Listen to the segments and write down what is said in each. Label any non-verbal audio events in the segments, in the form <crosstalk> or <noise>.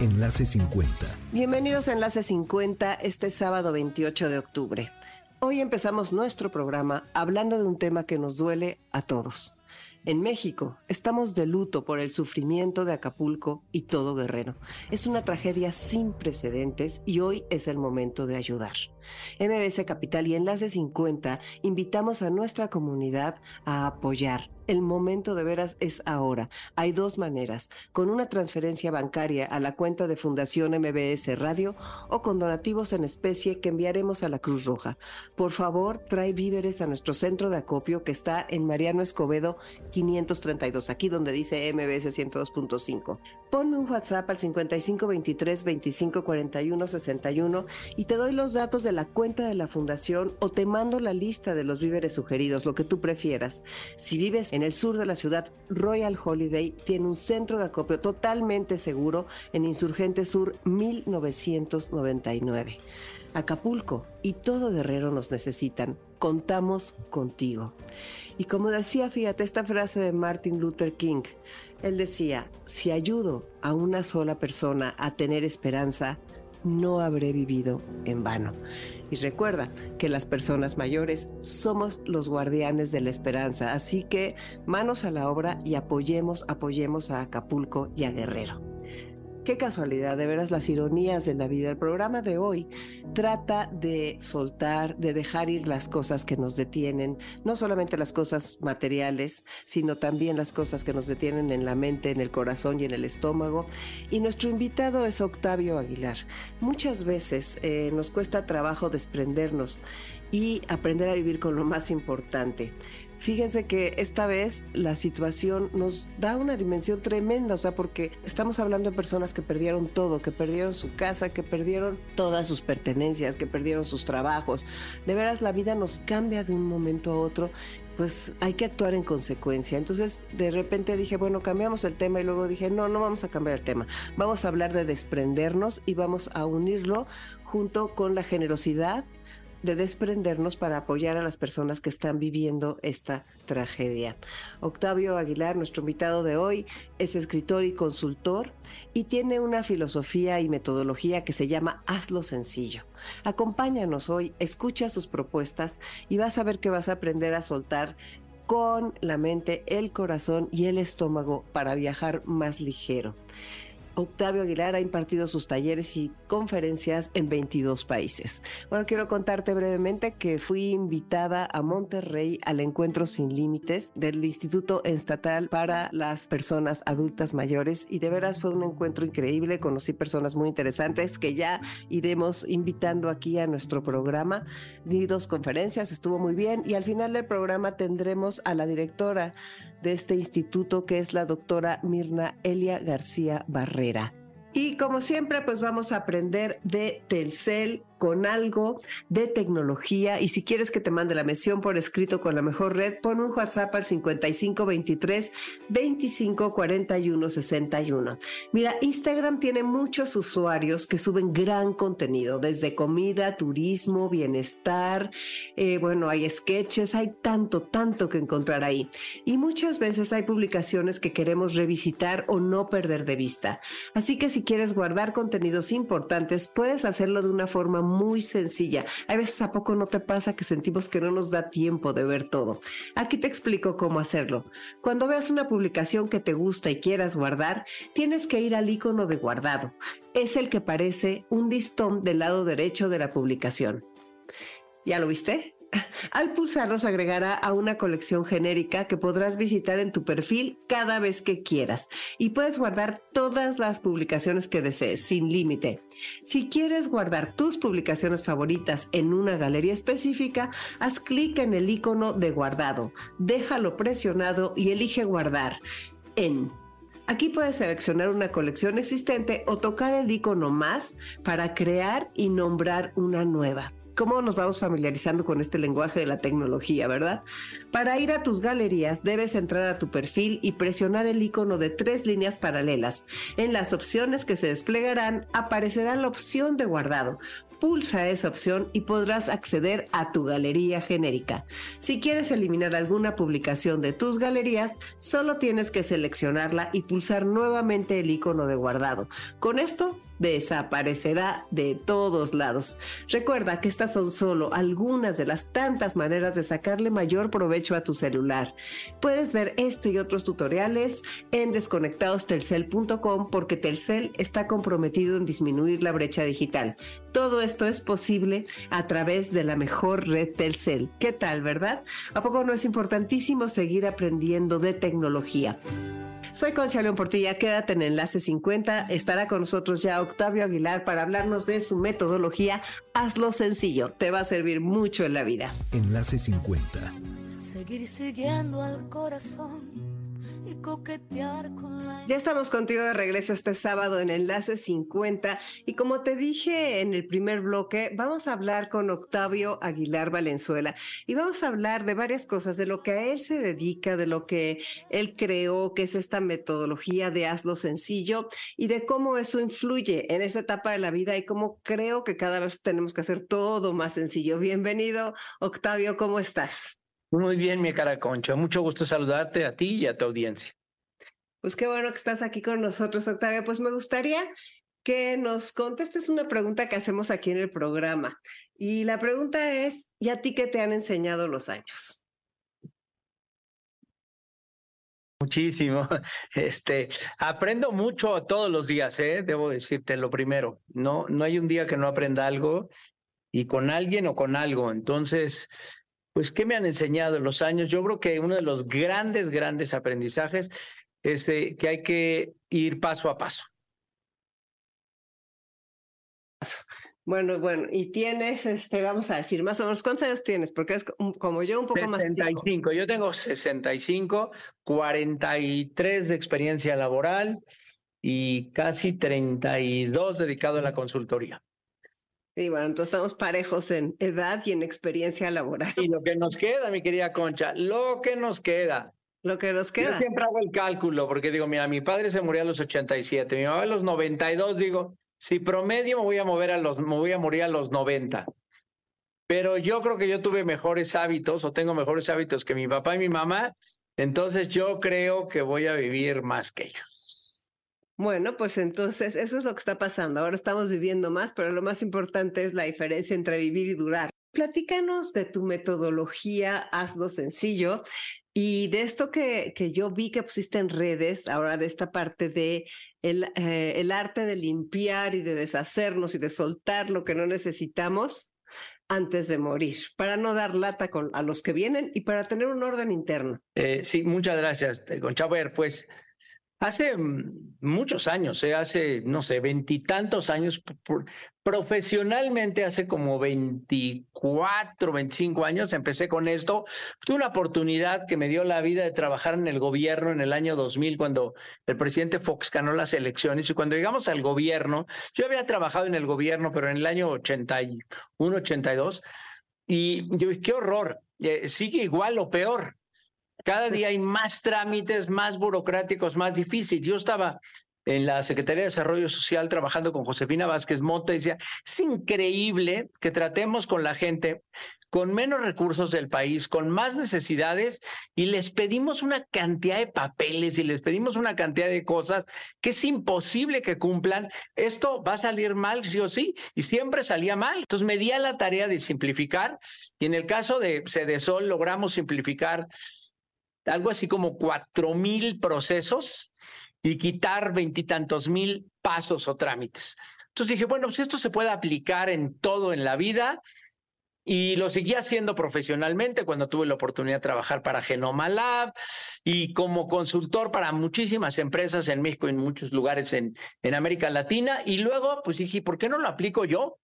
Enlace 50. Bienvenidos a Enlace 50 este sábado 28 de octubre. Hoy empezamos nuestro programa hablando de un tema que nos duele a todos. En México estamos de luto por el sufrimiento de Acapulco y todo Guerrero. Es una tragedia sin precedentes y hoy es el momento de ayudar. MBS Capital y Enlace 50 invitamos a nuestra comunidad a apoyar el momento de veras es ahora. Hay dos maneras, con una transferencia bancaria a la cuenta de Fundación MBS Radio o con donativos en especie que enviaremos a la Cruz Roja. Por favor, trae víveres a nuestro centro de acopio que está en Mariano Escobedo 532, aquí donde dice MBS 102.5. Ponme un WhatsApp al 5523 2541 61 y te doy los datos de la cuenta de la fundación o te mando la lista de los víveres sugeridos, lo que tú prefieras. Si vives en el sur de la ciudad, Royal Holiday tiene un centro de acopio totalmente seguro en Insurgente Sur 1999. Acapulco y todo Guerrero nos necesitan. Contamos contigo. Y como decía, fíjate esta frase de Martin Luther King, él decía, si ayudo a una sola persona a tener esperanza, no habré vivido en vano. Y recuerda que las personas mayores somos los guardianes de la esperanza, así que manos a la obra y apoyemos, apoyemos a Acapulco y a Guerrero. Qué casualidad, de veras las ironías de la vida. El programa de hoy trata de soltar, de dejar ir las cosas que nos detienen, no solamente las cosas materiales, sino también las cosas que nos detienen en la mente, en el corazón y en el estómago. Y nuestro invitado es Octavio Aguilar. Muchas veces eh, nos cuesta trabajo desprendernos y aprender a vivir con lo más importante. Fíjense que esta vez la situación nos da una dimensión tremenda, o sea, porque estamos hablando de personas que perdieron todo, que perdieron su casa, que perdieron todas sus pertenencias, que perdieron sus trabajos. De veras, la vida nos cambia de un momento a otro pues hay que actuar en consecuencia. Entonces, de repente dije, bueno, cambiamos el tema y luego dije, no, no vamos a cambiar el tema. Vamos a hablar de desprendernos y vamos a unirlo junto con la generosidad de desprendernos para apoyar a las personas que están viviendo esta tragedia. Octavio Aguilar, nuestro invitado de hoy, es escritor y consultor y tiene una filosofía y metodología que se llama Hazlo sencillo. Acompáñanos hoy, escucha sus propuestas y vas a ver que vas a aprender a soltar con la mente, el corazón y el estómago para viajar más ligero. Octavio Aguilar ha impartido sus talleres y conferencias en 22 países. Bueno, quiero contarte brevemente que fui invitada a Monterrey al Encuentro Sin Límites del Instituto Estatal para las Personas Adultas Mayores y de veras fue un encuentro increíble. Conocí personas muy interesantes que ya iremos invitando aquí a nuestro programa. Di dos conferencias, estuvo muy bien y al final del programa tendremos a la directora de este instituto que es la doctora Mirna Elia García Barrera. Y como siempre, pues vamos a aprender de Telcel con algo de tecnología y si quieres que te mande la mención por escrito con la mejor red, pon un WhatsApp al 5523 2541 61. Mira, Instagram tiene muchos usuarios que suben gran contenido, desde comida, turismo, bienestar, eh, bueno, hay sketches, hay tanto, tanto que encontrar ahí. Y muchas veces hay publicaciones que queremos revisitar o no perder de vista. Así que si quieres guardar contenidos importantes, puedes hacerlo de una forma muy sencilla. A veces a poco no te pasa que sentimos que no nos da tiempo de ver todo. Aquí te explico cómo hacerlo. Cuando veas una publicación que te gusta y quieras guardar, tienes que ir al icono de guardado. Es el que parece un listón del lado derecho de la publicación. ¿Ya lo viste? Al pulsarlo se agregará a una colección genérica que podrás visitar en tu perfil cada vez que quieras. Y puedes guardar todas las publicaciones que desees sin límite. Si quieres guardar tus publicaciones favoritas en una galería específica, haz clic en el icono de guardado, déjalo presionado y elige guardar en. Aquí puedes seleccionar una colección existente o tocar el icono más para crear y nombrar una nueva cómo nos vamos familiarizando con este lenguaje de la tecnología, ¿verdad? Para ir a tus galerías debes entrar a tu perfil y presionar el icono de tres líneas paralelas. En las opciones que se desplegarán aparecerá la opción de guardado pulsa esa opción y podrás acceder a tu galería genérica. Si quieres eliminar alguna publicación de tus galerías, solo tienes que seleccionarla y pulsar nuevamente el icono de guardado. Con esto desaparecerá de todos lados. Recuerda que estas son solo algunas de las tantas maneras de sacarle mayor provecho a tu celular. Puedes ver este y otros tutoriales en desconectadostelcel.com porque Telcel está comprometido en disminuir la brecha digital. Todo esto es posible a través de la mejor red Telcel. ¿Qué tal, verdad? ¿A poco no es importantísimo seguir aprendiendo de tecnología? Soy Concha León Portilla, quédate en Enlace 50. Estará con nosotros ya Octavio Aguilar para hablarnos de su metodología. Hazlo sencillo, te va a servir mucho en la vida. Enlace 50. Seguir siguiendo al corazón coquetear con Ya estamos contigo de regreso este sábado en Enlace 50 y como te dije en el primer bloque, vamos a hablar con Octavio Aguilar Valenzuela y vamos a hablar de varias cosas, de lo que a él se dedica, de lo que él creó, que es esta metodología de hazlo sencillo y de cómo eso influye en esa etapa de la vida y cómo creo que cada vez tenemos que hacer todo más sencillo. Bienvenido, Octavio, ¿cómo estás? Muy bien, mi cara concha. Mucho gusto saludarte a ti y a tu audiencia. Pues qué bueno que estás aquí con nosotros, Octavia. Pues me gustaría que nos contestes una pregunta que hacemos aquí en el programa. Y la pregunta es, ¿y a ti qué te han enseñado los años? Muchísimo. <laughs> Este, aprendo mucho todos los días, ¿eh? debo decirte lo primero. No, no hay un día que no aprenda algo y con alguien o con algo. Entonces, pues, ¿qué me han enseñado en los años? Yo creo que uno de los grandes, grandes aprendizajes es que hay que ir paso a paso. Bueno, bueno, y tienes, este, vamos a decir, más o menos, ¿cuántos años tienes? Porque es como yo un poco más chico. yo tengo 65, 43 de experiencia laboral y casi 32 dedicado a la consultoría. Sí, bueno, entonces estamos parejos en edad y en experiencia laboral. Y lo que nos queda, mi querida Concha, lo que nos queda. Lo que nos queda. Yo siempre hago el cálculo, porque digo, mira, mi padre se murió a los 87, mi mamá a los 92, digo, si promedio me voy a mover a los, me voy a morir a los 90. Pero yo creo que yo tuve mejores hábitos o tengo mejores hábitos que mi papá y mi mamá, entonces yo creo que voy a vivir más que ellos. Bueno, pues entonces eso es lo que está pasando. Ahora estamos viviendo más, pero lo más importante es la diferencia entre vivir y durar. Platícanos de tu metodología, hazlo sencillo. Y de esto que, que yo vi que pusiste en redes, ahora de esta parte de el, eh, el arte de limpiar y de deshacernos y de soltar lo que no necesitamos antes de morir, para no dar lata con, a los que vienen y para tener un orden interno. Eh, sí, muchas gracias, Conchaber. Pues Hace mm, muchos años, ¿eh? hace, no sé, veintitantos años, profesionalmente hace como 24, 25 años empecé con esto. Tuve una oportunidad que me dio la vida de trabajar en el gobierno en el año 2000 cuando el presidente Fox ganó las elecciones y cuando llegamos al gobierno, yo había trabajado en el gobierno, pero en el año 81, 82, y yo, qué horror, eh, sigue igual o peor. Cada día hay más trámites, más burocráticos, más difíciles. Yo estaba en la Secretaría de Desarrollo Social trabajando con Josefina Vázquez Mota y decía, es increíble que tratemos con la gente con menos recursos del país, con más necesidades y les pedimos una cantidad de papeles y les pedimos una cantidad de cosas que es imposible que cumplan. Esto va a salir mal, sí o sí, y siempre salía mal. Entonces me di a la tarea de simplificar y en el caso de Cedesol logramos simplificar algo así como cuatro mil procesos y quitar veintitantos mil pasos o trámites. Entonces dije, bueno, si esto se puede aplicar en todo en la vida, y lo seguí haciendo profesionalmente cuando tuve la oportunidad de trabajar para Genoma Lab y como consultor para muchísimas empresas en México y en muchos lugares en, en América Latina. Y luego, pues dije, ¿por qué no lo aplico yo?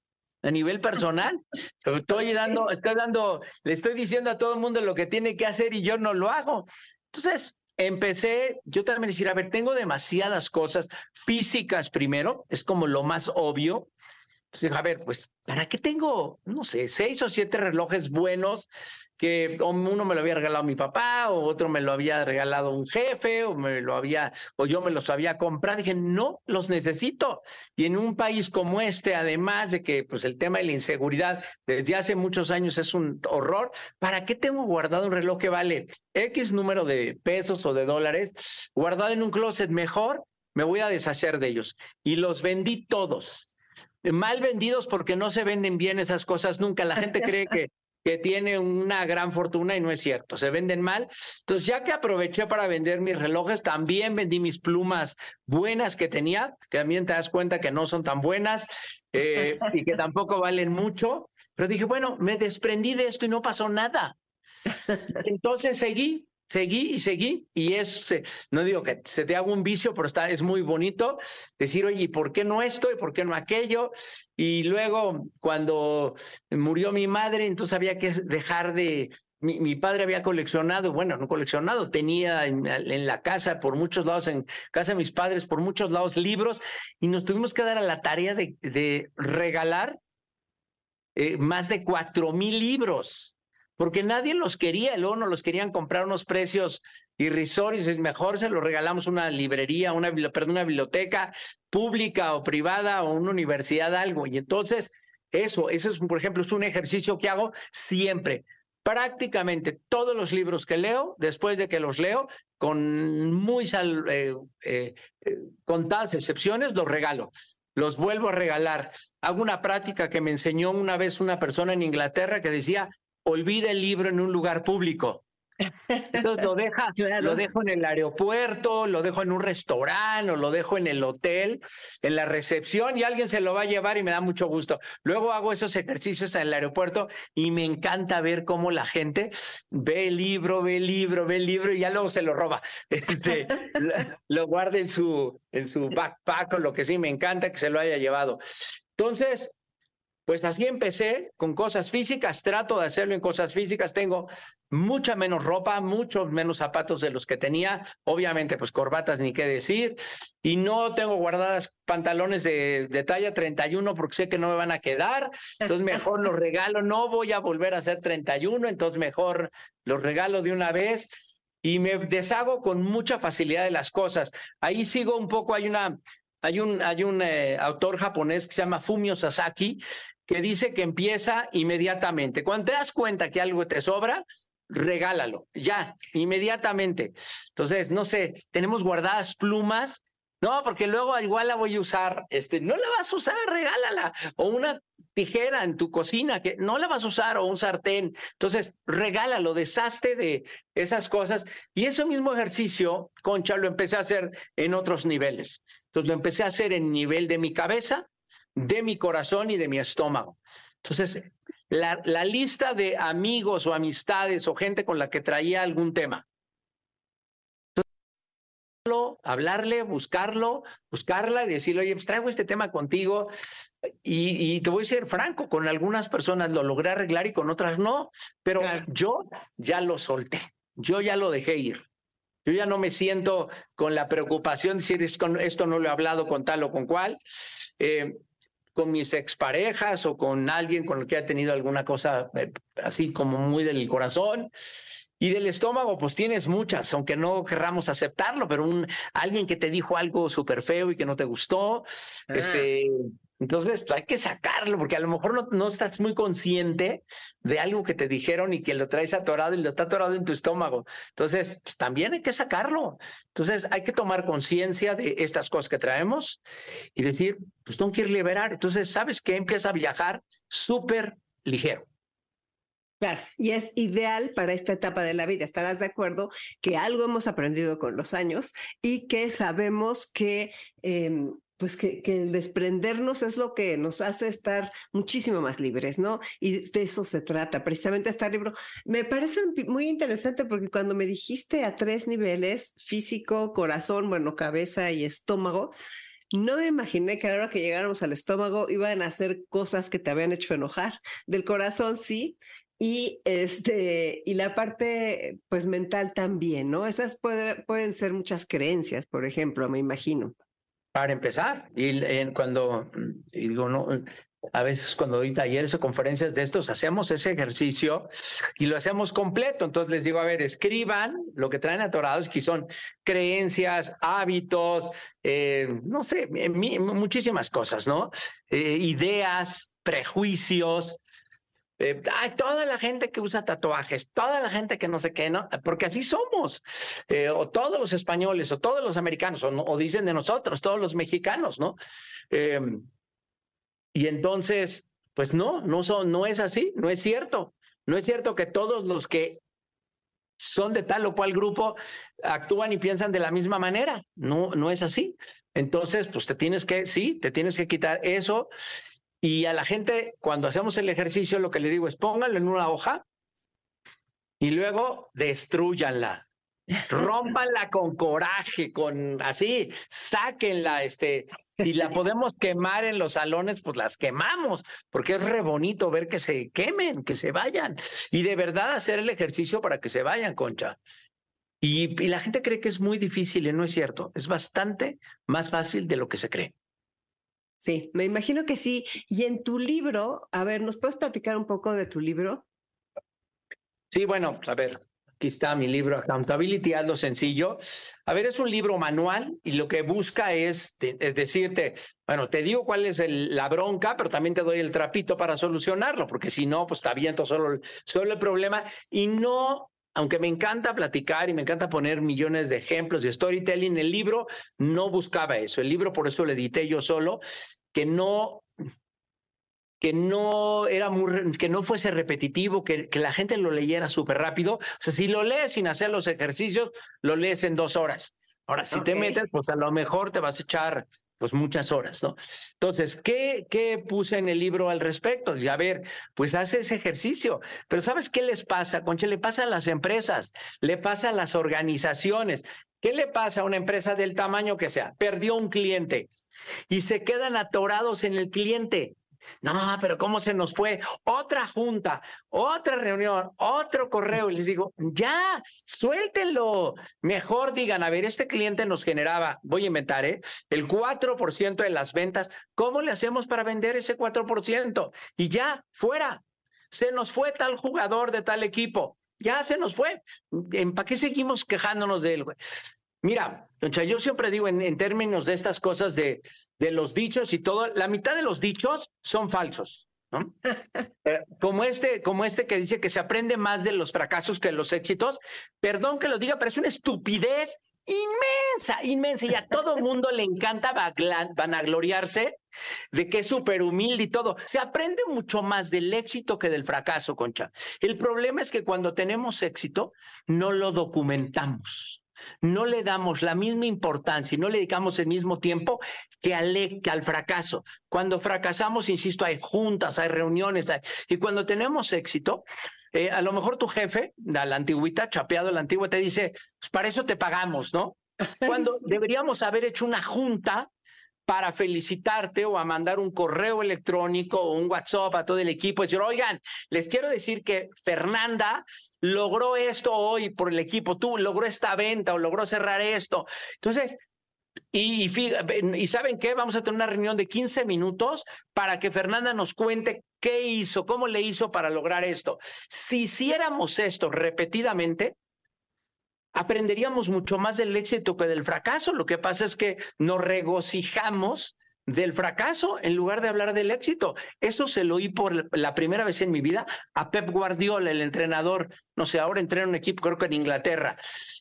A nivel personal. <laughs> Estoy dando, estoy dando, le estoy diciendo a todo el mundo lo que tiene que hacer y yo no lo hago. Entonces, empecé, yo también decir, a ver, tengo demasiadas cosas físicas primero, es como lo más obvio. Entonces, a ver, pues, ¿para qué tengo, no sé, seis o siete relojes buenos que uno me lo había regalado mi papá, o otro me lo había regalado un jefe, o me lo había, o yo me los había comprado. Dije, no, los necesito. Y en un país como este, además de que pues el tema de la inseguridad desde hace muchos años es un horror, ¿para qué tengo guardado un reloj que vale X número de pesos o de dólares guardado en un closet mejor? Me voy a deshacer de ellos. Y los vendí todos mal vendidos porque no se venden bien esas cosas nunca. La gente cree que que tiene una gran fortuna y no es cierto, se venden mal. Entonces, ya que aproveché para vender mis relojes, también vendí mis plumas buenas que tenía, que también te das cuenta que no son tan buenas eh, <laughs> y que tampoco valen mucho. Pero dije, bueno, me desprendí de esto y no pasó nada. <laughs> Entonces seguí, seguí y seguí y es, no digo que se te haga un vicio, pero está, es muy bonito decir, oye, ¿y por qué no esto? ¿Y por qué no aquello? Y luego cuando murió mi madre, entonces había que dejar de... Mi, padre había coleccionado, bueno, no coleccionado, tenía en, la casa, por muchos lados, en casa de mis padres, por muchos lados, libros, y nos tuvimos que dar a la tarea de, de regalar eh, más de cuatro mil libros porque nadie los quería, luego nos los querían comprar unos precios irrisorios, es mejor se los regalamos una librería, una, perdón, una biblioteca pública o privada o una universidad, algo. Y entonces, eso, eso es, por ejemplo, es un ejercicio que hago siempre. Prácticamente todos los libros que leo, después de que los leo, con muy sal, eh, eh, eh, contadas excepciones, los regalo los vuelvo a regalar. Hago una práctica que me enseñó una vez una persona en Inglaterra que decía, olvida el libro en un lugar público. Entonces lo deja, <laughs> lo dejo en el aeropuerto, lo dejo en un restaurante o lo dejo en el hotel, en la recepción y alguien se lo va a llevar y me da mucho gusto. Luego hago esos ejercicios en el aeropuerto y me encanta ver cómo la gente ve el libro, ve el libro, ve el libro y ya luego se lo roba. <laughs> Este, lo guarda en su, en su backpack o lo que sí, me encanta que se lo haya llevado. Entonces, pues así empecé con cosas físicas, trato de hacerlo en cosas físicas, tengo mucha menos ropa, muchos menos zapatos de los que tenía, obviamente pues corbatas ni qué decir, y no tengo guardadas pantalones de, de talla 31 porque sé que no me van a quedar, entonces mejor los regalo, no voy a volver a hacer 31, entonces mejor los regalo de una vez y me deshago con mucha facilidad de las cosas. Ahí sigo un poco, hay una, hay un, hay un eh, autor japonés que se llama Fumio Sasaki, que dice que empieza inmediatamente. Cuando te das cuenta que algo te sobra, regálalo, ya, inmediatamente. Entonces, no sé, tenemos guardadas plumas, no, porque luego igual la voy a usar, este, no la vas a usar, regálala, o una tijera en tu cocina que no la vas a usar, o un sartén. Entonces, regálalo, deshazte de esas cosas. Y ese mismo ejercicio, Concha, lo empecé a hacer en otros niveles. Entonces, lo empecé a hacer en nivel de mi cabeza, de mi corazón y de mi estómago. Entonces, la, la, lista de amigos o amistades o gente con la que traía algún tema. hablarle, buscarlo, buscarla y decirle, oye, pues traigo este tema contigo. Y, y, te voy a ser franco, con algunas personas lo logré arreglar y con otras no, pero yo ya lo solté, yo ya lo dejé ir. Yo ya no me siento con la preocupación de decir esto no lo he hablado con tal o con cual. Eh, con mis exparejas o con alguien con el que ha tenido alguna cosa eh, así como muy del corazón. Y del estómago, pues tienes muchas, aunque no querramos aceptarlo, pero un, alguien que te dijo algo súper feo y que no te gustó, ah. este, entonces pues, hay que sacarlo, porque a lo mejor no, no, estás muy consciente de algo que te dijeron y que lo traes atorado y lo está atorado en tu estómago. Entonces, pues, también hay que sacarlo. Entonces, hay que tomar conciencia de estas cosas que traemos y decir, pues no quiero liberar. Entonces, ¿sabes qué? Empieza a viajar súper ligero. Claro, y es ideal para esta etapa de la vida. Estarás de acuerdo que algo hemos aprendido con los años y que sabemos que em, pues que, el desprendernos es lo que nos hace estar muchísimo más libres, ¿no? Y de eso se trata, precisamente este libro. Me parece muy interesante porque cuando me dijiste a tres niveles, físico, corazón, bueno, cabeza y estómago, no me imaginé que a la hora que llegáramos al estómago iban a hacer cosas que te habían hecho enojar. Del corazón sí, Y, este, y la parte pues mental también, ¿no? Esas pueden ser muchas creencias, por ejemplo, me imagino. Para empezar, y cuando digo, no, a veces cuando doy talleres o conferencias de estos, hacemos ese ejercicio y lo hacemos completo. Entonces les digo, a ver, escriban lo que traen atorados, que son creencias, hábitos, eh, no sé, muchísimas cosas, ¿no? Eh, ideas, prejuicios. Eh, toda la gente que usa tatuajes, toda la gente que no sé qué, ¿no? Porque así somos. o todos los españoles, o todos los americanos, o, dicen de nosotros, todos los mexicanos, ¿no? Y entonces, pues no, no, son, no es así, no es cierto. No es cierto que todos los que son de tal o cual grupo actúan y piensan de la misma manera. No, no es así. Entonces, pues te tienes que, sí, te tienes que quitar eso. Y a la gente, cuando hacemos el ejercicio, lo que le digo es pónganlo en una hoja y luego destruyanla. <laughs> Rómpanla con coraje, con así, sáquenla, este, si la podemos quemar en los salones, pues las quemamos, porque es re bonito ver que se quemen, que se vayan, y de verdad hacer el ejercicio para que se vayan, concha. Y, y la gente cree que es muy difícil y no es cierto, es bastante más fácil de lo que se cree. Sí, me imagino que sí. Y en tu libro, a ver, ¿nos puedes platicar un poco de tu libro? Sí, bueno, a ver, Aquí está mi libro Accountability, hazlo sencillo. A ver, es un libro manual y lo que busca es, decirte, bueno, te digo cuál es la bronca, pero también te doy el trapito para solucionarlo, porque si no, pues está viento solo, solo el problema y no aunque me encanta platicar y me encanta poner millones de ejemplos de storytelling, el libro no buscaba eso. El libro, por eso lo edité yo solo, que no que no era muy, que no fuese repetitivo, que, que la gente lo leyera súper rápido. O sea, si lo lees sin hacer los ejercicios, lo lees en dos horas. Ahora, si te metes, pues a lo mejor te vas a echar pues muchas horas, ¿no? Entonces, ¿qué, ¿qué puse en el libro al respecto? Y a ver, pues hace ese ejercicio. Pero ¿sabes qué les pasa, Concha? Le pasa a las empresas, le pasa a las organizaciones. ¿Qué le pasa a una empresa del tamaño que sea? Perdió un cliente y se quedan atorados en el cliente. No, pero ¿cómo se nos fue? Otra junta, otra reunión, otro correo. Y les digo, ya, suéltenlo. Mejor digan, a ver, este cliente nos generaba, voy a inventar, ¿eh? El 4% de las ventas. ¿Cómo le hacemos para vender ese 4%? Y ya, fuera. Se nos fue tal jugador de tal equipo. Ya se nos fue. ¿Para qué seguimos quejándonos de él? Mira, yo siempre digo en, términos de estas cosas de, de, los dichos y todo, la mitad de los dichos son falsos. ¿no? <laughs> Eh, como, este, como este que dice que se aprende más de los fracasos que de los éxitos. Perdón que lo diga, pero es una estupidez inmensa, inmensa. Y a todo mundo le encanta vanagloriarse de que es súper humilde y todo. Se aprende mucho más del éxito que del fracaso, Concha. El problema es que cuando tenemos éxito, no lo documentamos no le damos la misma importancia y no le dedicamos el mismo tiempo que al, que al fracaso. Cuando fracasamos, insisto, hay juntas, hay reuniones, y cuando tenemos éxito, eh, a lo mejor tu jefe, la, la antigüita, chapeado la antigua, te dice, pues para eso te pagamos, ¿no? <laughs> Cuando deberíamos haber hecho una junta para felicitarte o a mandar un correo electrónico o un WhatsApp a todo el equipo y decir, oigan, les quiero decir que Fernanda logró esto hoy por el equipo, tú logró esta venta o logró cerrar esto. Entonces, y, y, saben qué, vamos a tener una reunión de 15 minutos para que Fernanda nos cuente qué hizo, cómo le hizo para lograr esto. Si hiciéramos esto repetidamente, aprenderíamos mucho más del éxito que del fracaso. Lo que pasa es que nos regocijamos del fracaso en lugar de hablar del éxito. Esto se lo oí por la primera vez en mi vida a Pep Guardiola, el entrenador, no sé, ahora entrena un equipo, creo que en Inglaterra.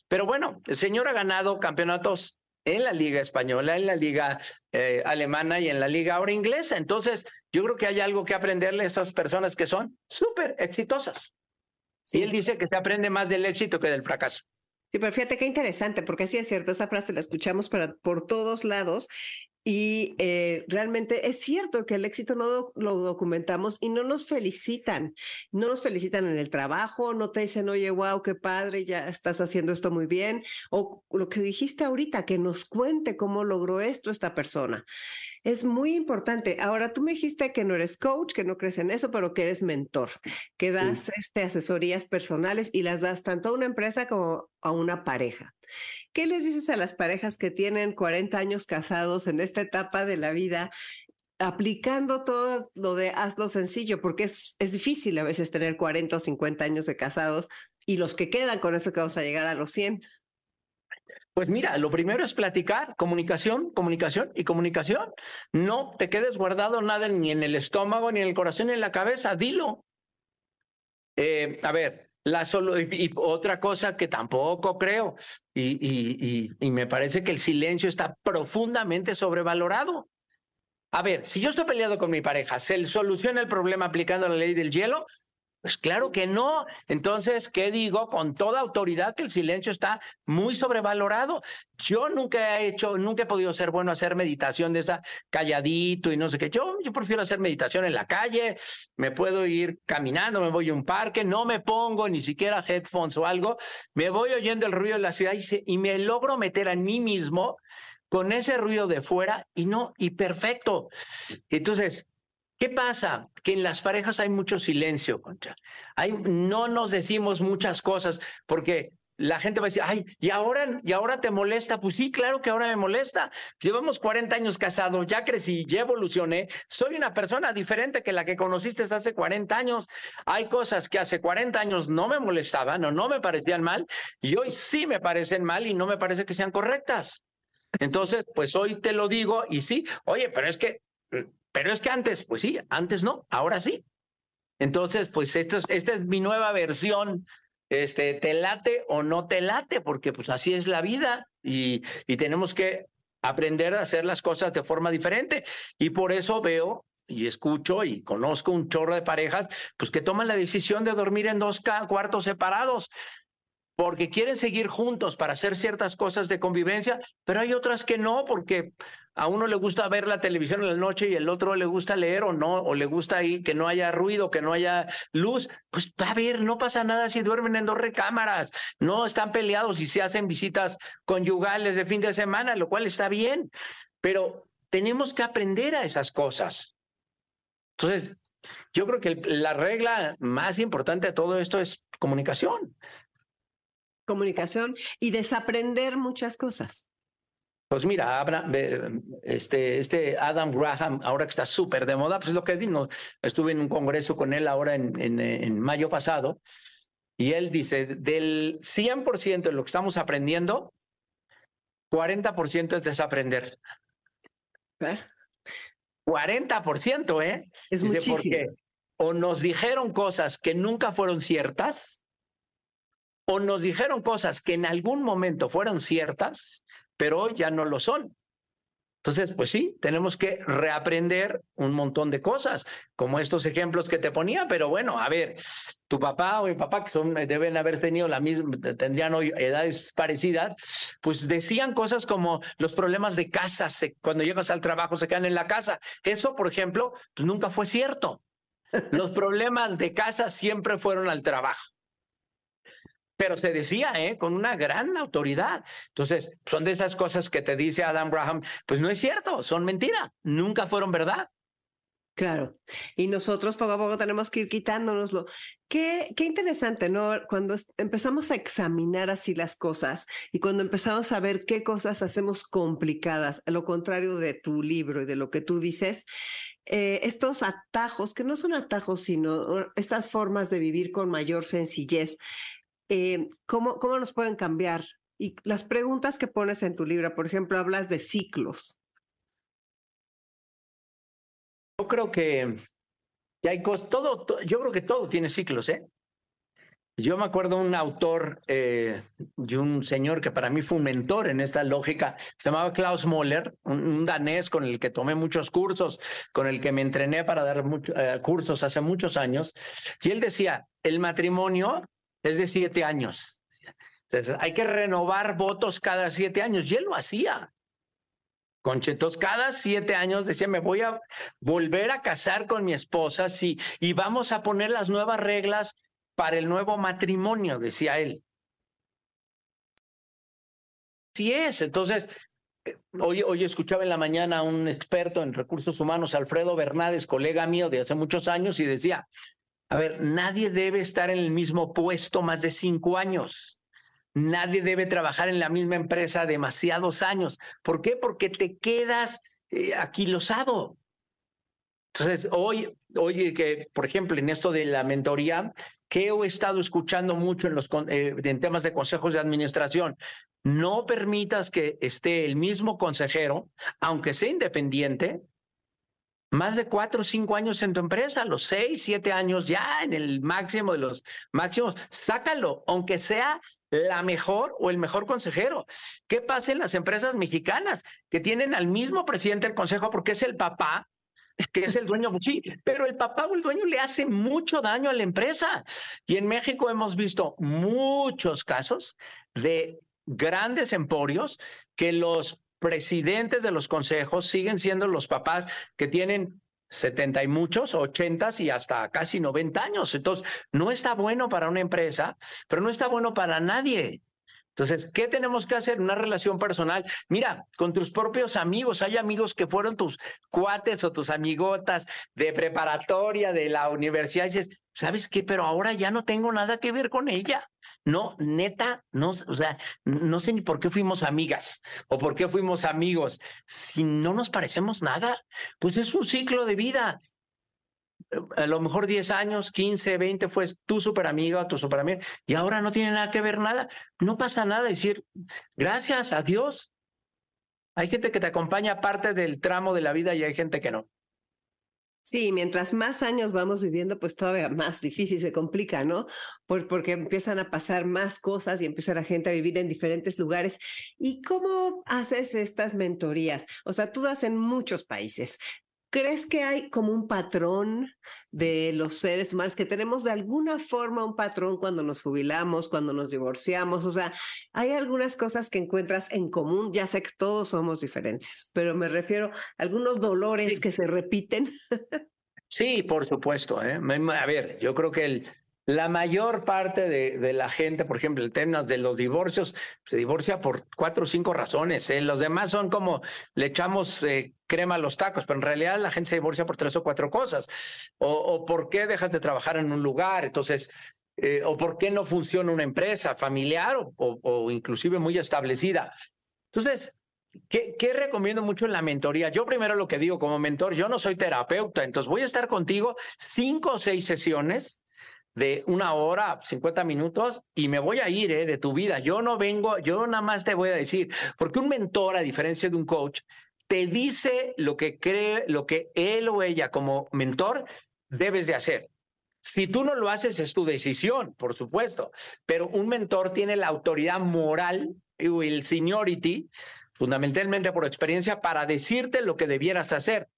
Pero bueno, el señor ha ganado campeonatos en la liga española, en la liga eh, alemana y en la liga ahora inglesa. Entonces, yo creo que hay algo que aprenderle a esas personas que son súper exitosas. Y él dice que se aprende más del éxito que del fracaso. Pero fíjate qué interesante, porque sí es cierto, esa frase la escuchamos para, por todos lados y eh, realmente es cierto que el éxito no lo documentamos y no nos felicitan, no nos felicitan en el trabajo, no te dicen, oye, wow, qué padre, ya estás haciendo esto muy bien, o lo que dijiste ahorita, que nos cuente cómo logró esto esta persona. Es muy importante. Ahora, tú me dijiste que no eres coach, que no crees en eso, pero que eres mentor, que das este, asesorías personales y las das tanto a una empresa como a una pareja. ¿Qué les dices a las parejas que tienen 40 años casados en esta etapa de la vida aplicando todo lo de hazlo sencillo, porque es, es difícil a veces tener 40 o 50 años de casados y los que quedan con eso que vamos a llegar a los 100. Pues mira, lo primero es platicar, comunicación, comunicación y comunicación. No te quedes guardado nada ni en el estómago, ni en el corazón, ni en la cabeza, dilo. Eh, a ver, la solo, y, otra cosa que tampoco creo, y, y, y, me parece que el silencio está profundamente sobrevalorado. A ver, si yo estoy peleado con mi pareja, ¿se soluciona el problema aplicando la ley del hielo? Pues claro que no. Entonces, ¿qué digo? Con toda autoridad que el silencio está muy sobrevalorado. Yo nunca he hecho, nunca he podido ser bueno hacer meditación de esa calladito y no sé qué. Yo, yo prefiero hacer meditación en la calle, me puedo ir caminando, me voy a un parque, no me pongo ni siquiera headphones o algo, me voy oyendo el ruido de la ciudad y, y me logro meter a mí mismo con ese ruido de fuera y no, y perfecto. Entonces, ¿Qué pasa? Que en las parejas hay mucho silencio, contra. Hay, no nos decimos muchas cosas porque la gente va a decir, ay, ¿y ahora, ¿y ahora te molesta? Pues sí, claro que ahora me molesta. Llevamos 40 años casados, ya crecí, ya evolucioné. Soy una persona diferente que la que conociste hace 40 años. Hay cosas que hace 40 años no me molestaban o no me parecían mal y hoy sí me parecen mal y no me parece que sean correctas. Entonces, pues hoy te lo digo y sí, oye, pero es que pero es que antes, pues sí, antes no, ahora sí. Entonces, pues esto esta es mi nueva versión. Este, te late o no te late, porque pues así es la vida y, y tenemos que aprender a hacer las cosas de forma diferente. Y por eso veo y escucho y conozco un chorro de parejas, pues que toman la decisión de dormir en dos cuartos separados porque quieren seguir juntos para hacer ciertas cosas de convivencia, pero hay otras que no, porque a uno le gusta ver la televisión en la noche y el otro le gusta leer o no, o le gusta ahí que no haya ruido, que no haya luz. Pues a ver, no pasa nada si duermen en dos recámaras, no están peleados y se hacen visitas conyugales de fin de semana, lo cual está bien, pero tenemos que aprender a esas cosas. Entonces, yo creo que la regla más importante de todo esto es comunicación comunicación y desaprender muchas cosas. Pues mira, este, este Adam Graham, ahora que está súper de moda, pues lo que vino, estuve en un congreso con él ahora en, en, mayo pasado, y él dice, del 100% de lo que estamos aprendiendo, 40% es desaprender. ¿Eh? 40%, ¿eh? Es dice, muchísimo. Porque o nos dijeron cosas que nunca fueron ciertas, o nos dijeron cosas que en algún momento fueron ciertas, pero hoy ya no lo son. Entonces, pues sí, tenemos que reaprender un montón de cosas, como estos ejemplos que te ponía, pero bueno, a ver, tu papá o mi papá, que deben haber tenido la misma, tendrían hoy edades parecidas, pues decían cosas como los problemas de casa, cuando llegas al trabajo se quedan en la casa. Eso, por ejemplo, pues nunca fue cierto. Los problemas de casa siempre fueron al trabajo pero se decía, ¿eh? Con una gran autoridad. Entonces, son de esas cosas que te dice Adam Graham, pues no es cierto, son mentira, nunca fueron verdad. Claro, y nosotros poco a poco tenemos que ir quitándonoslo. Qué, qué interesante, ¿no? Cuando empezamos a examinar así las cosas y cuando empezamos a ver qué cosas hacemos complicadas, lo contrario de tu libro y de lo que tú dices, eh, estos atajos, que no son atajos, sino estas formas de vivir con mayor sencillez, eh, ¿cómo, ¿cómo nos pueden cambiar? Y las preguntas que pones en tu libro, por ejemplo, hablas de ciclos. Yo creo que, hay todo, yo creo que todo tiene ciclos, ¿eh? Yo me acuerdo un autor eh, de un señor que para mí fue un mentor en esta lógica, se llamaba Klaus Moller, un, danés con el que tomé muchos cursos, con el que me entrené para dar eh, cursos hace muchos años, y él decía, el matrimonio es de siete años. Hay que renovar votos cada siete años. Y él lo hacía. Conchetos, cada siete años decía, me voy a volver a casar con mi esposa, sí, y vamos a poner las nuevas reglas para el nuevo matrimonio, decía él. Así es, entonces, Hoy, hoy escuchaba en la mañana a un experto en recursos humanos, Alfredo Bernades, colega mío de hace muchos años, y decía, a ver, nadie debe estar en el mismo puesto más de cinco años. Nadie debe trabajar en la misma empresa demasiados años. ¿Por qué? Porque te quedas eh, aquilosado. Entonces, hoy, hoy que, por ejemplo, en esto de la mentoría, que he estado escuchando mucho en, los, eh, en temas de consejos de administración, no permitas que esté el mismo consejero, aunque sea independiente, más de cuatro o cinco años en tu empresa, los seis, siete años ya en el máximo de los máximos, sácalo, aunque sea la mejor o el mejor consejero. ¿Qué pasa en las empresas mexicanas que tienen al mismo presidente del consejo porque es el papá? que es el dueño, sí, pero el papá o el dueño le hace mucho daño a la empresa. Y en México hemos visto muchos casos de grandes emporios que los presidentes de los consejos siguen siendo los papás que tienen 70 y muchos, 80 y hasta casi 90 años. Entonces, no está bueno para una empresa, pero no está bueno para nadie. Entonces, ¿qué tenemos que hacer? Una relación personal. Mira, con tus propios amigos. Hay amigos que fueron tus cuates o tus amigotas de preparatoria, de la universidad. Dices, ¿sabes qué? Pero ahora ya no tengo nada que ver con ella. No, neta, no, o sea, no sé ni por qué fuimos amigas o por qué fuimos amigos. Si no nos parecemos nada, pues es un ciclo de vida. A lo mejor 10 años, 15, 20 fue tu super amiga o tu super amiga y ahora no tiene nada que ver nada. No pasa nada. Decir, gracias a Dios. Hay gente que te acompaña parte del tramo de la vida y hay gente que no. Sí, mientras más años vamos viviendo, pues todavía más difícil se complica, ¿no? porque empiezan a pasar más cosas y empieza la gente a vivir en diferentes lugares. ¿Y cómo haces estas mentorías? O sea, tú das en muchos países. ¿Crees que hay como un patrón de los seres humanos, que tenemos de alguna forma un patrón cuando nos jubilamos, cuando nos divorciamos? O sea, hay algunas cosas que encuentras en común, ya sé que todos somos diferentes, pero me refiero a algunos dolores que se repiten. Sí, por supuesto. ¿eh? A ver, yo creo que el, la mayor parte de, la gente, por ejemplo, el tema de los divorcios, se divorcia por cuatro o cinco razones. ¿eh? Los demás son como le echamos eh, crema a los tacos, pero en realidad la gente se divorcia por tres o cuatro cosas. O, por qué dejas de trabajar en un lugar, entonces, eh, o por qué no funciona una empresa familiar o, o inclusive muy establecida. Entonces, ¿Qué, ¿Qué, recomiendo mucho en la mentoría? Yo primero lo que digo como mentor, yo no soy terapeuta, entonces voy a estar contigo cinco o seis sesiones de una hora, 50 minutos y me voy a ir eh, de tu vida. Yo no vengo, yo nada más te voy a decir, porque un mentor, a diferencia de un coach, te dice lo que cree, lo que él o ella como mentor debes de hacer. Si tú no lo haces, es tu decisión, por supuesto, pero un mentor tiene la autoridad moral y el seniority, fundamentalmente por experiencia, para decirte lo que debieras hacer.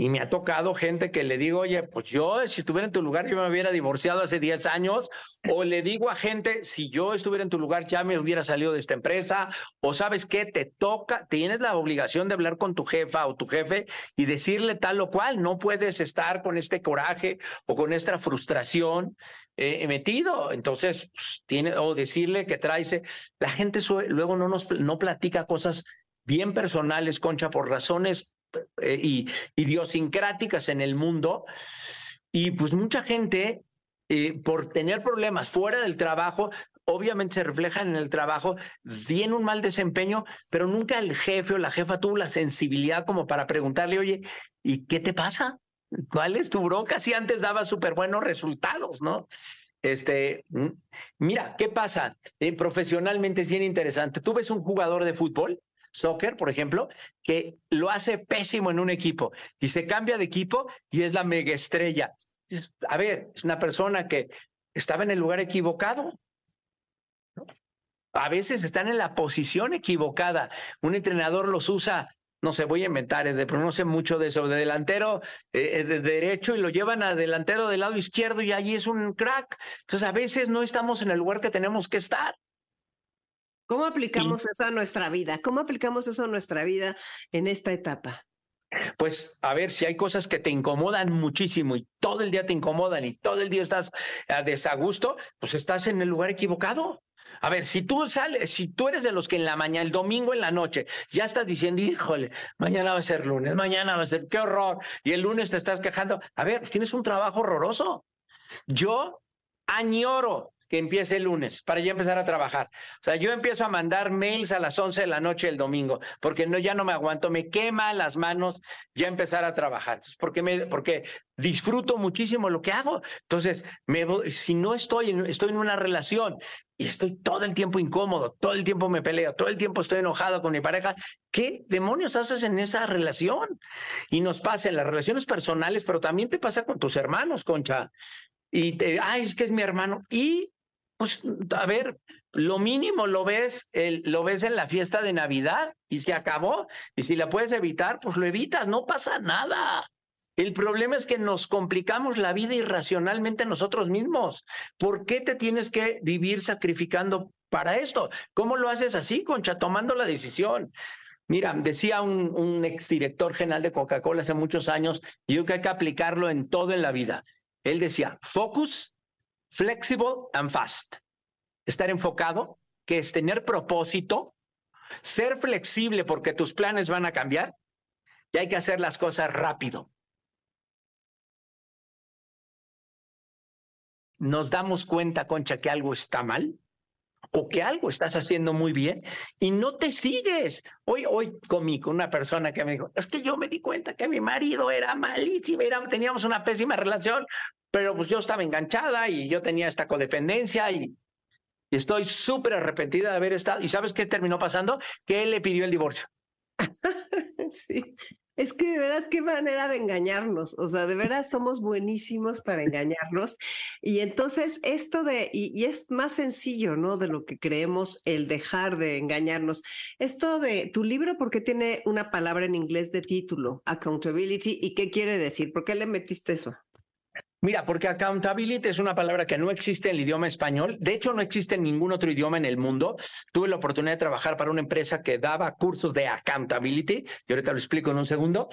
Y me ha tocado gente que le digo, oye, pues yo, si estuviera en tu lugar, yo me hubiera divorciado hace 10 años. O le digo a gente, si yo estuviera en tu lugar, ya me hubiera salido de esta empresa. O sabes qué, te toca, tienes la obligación de hablar con tu jefa o tu jefe y decirle tal o cual. No puedes estar con este coraje o con esta frustración eh, metido. Entonces, pues, tiene, o decirle que trae. La gente luego no nos no platica cosas bien personales, Concha, por razones y idiosincráticas en el mundo. Y pues mucha gente, eh, por tener problemas fuera del trabajo, obviamente se reflejan en el trabajo, tiene un mal desempeño, pero nunca el jefe o la jefa tuvo la sensibilidad como para preguntarle, oye, ¿y qué te pasa? ¿Cuál es tu bronca? Si antes daba súper buenos resultados, ¿no? Este, mm, mira, ¿qué pasa? Eh, profesionalmente es bien interesante. Tú ves un jugador de fútbol soccer, por ejemplo, que lo hace pésimo en un equipo y se cambia de equipo y es la mega estrella. A ver, es una persona que estaba en el lugar equivocado. A veces están en la posición equivocada. Un entrenador los usa, no sé, voy a inventar, eh, sé mucho de eso, de delantero eh, eh, de derecho y lo llevan a delantero del lado izquierdo y allí es un crack. Entonces a veces no estamos en el lugar que tenemos que estar. ¿Cómo aplicamos eso a nuestra vida? ¿Cómo aplicamos eso a nuestra vida en esta etapa? Pues a ver, si hay cosas que te incomodan muchísimo y todo el día te incomodan y todo el día estás a desagusto, pues estás en el lugar equivocado. A ver, si tú sales, si tú eres de los que en la mañana, el domingo en la noche, ya estás diciendo, híjole, mañana va a ser lunes, mañana va a ser, qué horror, y el lunes te estás quejando, a ver, tienes un trabajo horroroso. Yo añoro que empiece el lunes para ya empezar a trabajar. O sea, yo empiezo a mandar mails a las 11 de la noche el domingo porque no, ya no me aguanto, me quema las manos ya empezar a trabajar. Porque, me, porque disfruto muchísimo lo que hago. Entonces, me, si no estoy estoy en una relación y estoy todo el tiempo incómodo, todo el tiempo me peleo, todo el tiempo estoy enojado con mi pareja, ¿qué demonios haces en esa relación? Y nos pasa en las relaciones personales, pero también te pasa con tus hermanos, concha. Y te, ay, es que es mi hermano. Y pues a ver, lo mínimo lo ves, lo ves en la fiesta de Navidad y se acabó. Y si la puedes evitar, pues lo evitas, no pasa nada. El problema es que nos complicamos la vida irracionalmente nosotros mismos. ¿Por qué te tienes que vivir sacrificando para esto? ¿Cómo lo haces así, Concha? Tomando la decisión. Mira, decía un, un exdirector general de Coca-Cola hace muchos años, yo creo que hay que aplicarlo en todo en la vida. Él decía, focus, flexible and fast. Estar enfocado, que es tener propósito, ser flexible porque tus planes van a cambiar y hay que hacer las cosas rápido. Nos damos cuenta, Concha, que algo está mal o que algo estás haciendo muy bien y no te sigues. Hoy, hoy comí con una persona que me dijo, es que yo me di cuenta que mi marido era malísimo, era, teníamos una pésima relación pero pues yo estaba enganchada y yo tenía esta codependencia y, estoy súper arrepentida de haber estado. ¿Y sabes qué terminó pasando? Que él le pidió el divorcio. <laughs> sí. Es que de veras qué manera de engañarnos, o sea, de veras somos buenísimos para engañarnos. Y entonces esto de, y, y, es más sencillo, ¿no? De lo que creemos el dejar de engañarnos. Esto de tu libro, ¿por qué tiene una palabra en inglés de título? Accountability. ¿Y qué quiere decir? ¿Por qué le metiste eso? Mira, porque accountability es una palabra que no existe en el idioma español. De hecho, no existe en ningún otro idioma en el mundo. Tuve la oportunidad de trabajar para una empresa que daba cursos de accountability, y ahorita lo explico en un segundo.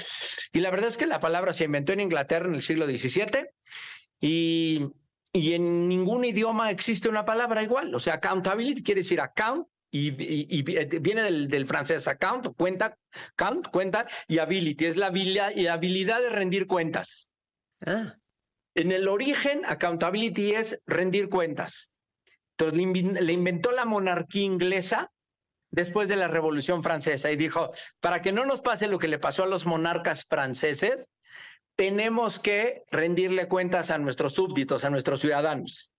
Y la verdad es que la palabra se inventó en Inglaterra en el siglo XVII y, y en ningún idioma existe una palabra igual. O sea, accountability quiere decir account y, viene del, del, francés account, cuenta, count, cuenta, y ability, es la habilidad, y habilidad de rendir cuentas. Ah. En el origen, accountability es rendir cuentas. Entonces le inventó la monarquía inglesa después de la Revolución Francesa y dijo, para que no nos pase lo que le pasó a los monarcas franceses, tenemos que rendirle cuentas a nuestros súbditos, a nuestros ciudadanos.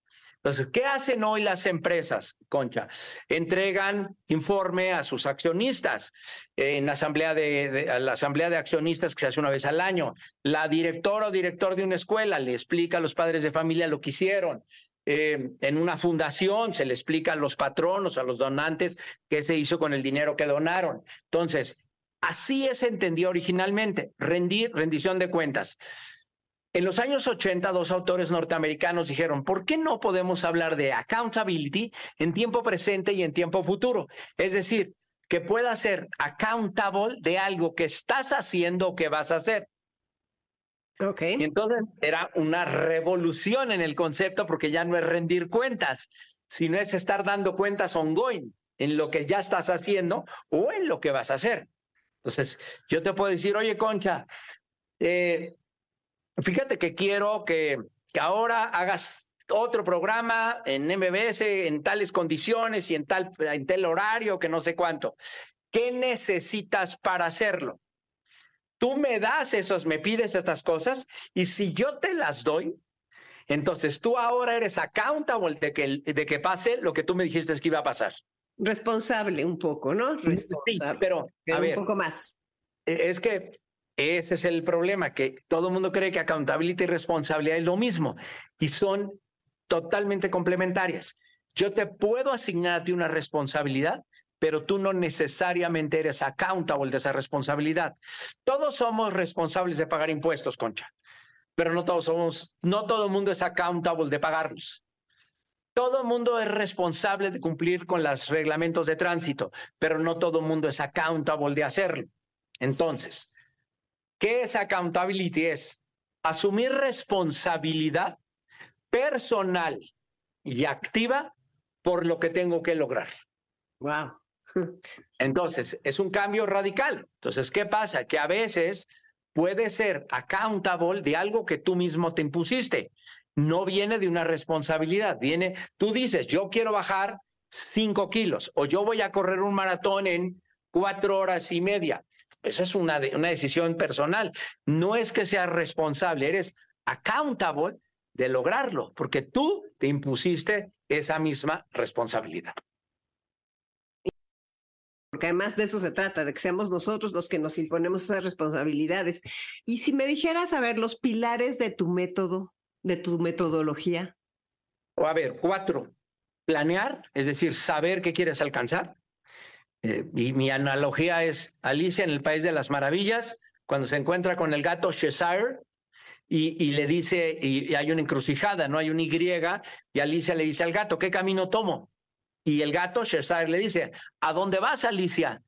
Entonces, ¿qué hacen hoy las empresas, Concha? Entregan informe a sus accionistas en la asamblea de, la asamblea de accionistas que se hace una vez al año. La directora o director de una escuela le explica a los padres de familia lo que hicieron. Eh, en una fundación se le explica a los patronos, a los donantes, qué se hizo con el dinero que donaron. Entonces, así es entendido originalmente, rendir, rendición de cuentas. En los años 80, dos autores norteamericanos dijeron, ¿por qué no podemos hablar de accountability en tiempo presente y en tiempo futuro? Es decir, que pueda ser accountable de algo que estás haciendo o que vas a hacer. Ok. Y entonces era una revolución en el concepto porque ya no es rendir cuentas, sino es estar dando cuentas ongoing en lo que ya estás haciendo o en lo que vas a hacer. Entonces, yo te puedo decir, oye, Concha, eh, Fíjate que quiero que, que ahora hagas otro programa en MBS en tales condiciones y en tal, en tal horario que no sé cuánto. ¿Qué necesitas para hacerlo? Tú me das esos, me pides estas cosas y si yo te las doy, entonces tú ahora eres accountable de que, de que pase lo que tú me dijiste que iba a pasar. Responsable un poco, ¿no? Responsable. Sí, pero, a ver, un poco más. E, es que ese es el problema, que todo el mundo cree que accountability y responsabilidad es lo mismo y son totalmente complementarias. Yo te puedo asignar a ti una responsabilidad, pero tú no necesariamente eres accountable de esa responsabilidad. Todos somos responsables de pagar impuestos, Concha, pero no todos somos, no todo el mundo es accountable de pagarlos. Todo el mundo es responsable de cumplir con los reglamentos de tránsito, pero no todo el mundo es accountable de hacerlo. Entonces, ¿Qué es accountability? Es asumir responsabilidad personal y activa por lo que tengo que lograr. Wow. Entonces, es un cambio radical. Entonces, ¿qué pasa? Que a veces puede ser accountable de algo que tú mismo te impusiste. No viene de una responsabilidad, viene, tú dices, yo quiero bajar cinco kilos o yo voy a correr un maratón en cuatro horas y media. Esa es una, una decisión personal. No es que seas responsable, eres accountable de lograrlo, porque tú te impusiste esa misma responsabilidad. Porque además de eso se trata, de que seamos nosotros los que nos imponemos esas responsabilidades. Y si me dijeras, a ver, los pilares de tu método, de tu metodología. O a ver, cuatro. Planear, es decir, saber qué quieres alcanzar. Eh, y mi analogía es Alicia en el País de las Maravillas, cuando se encuentra con el gato Cheshire y, le dice, y, hay una encrucijada, no hay un Y, y Alicia le dice al gato, ¿qué camino tomo? Y el gato Cheshire le dice, ¿a dónde vas, Alicia?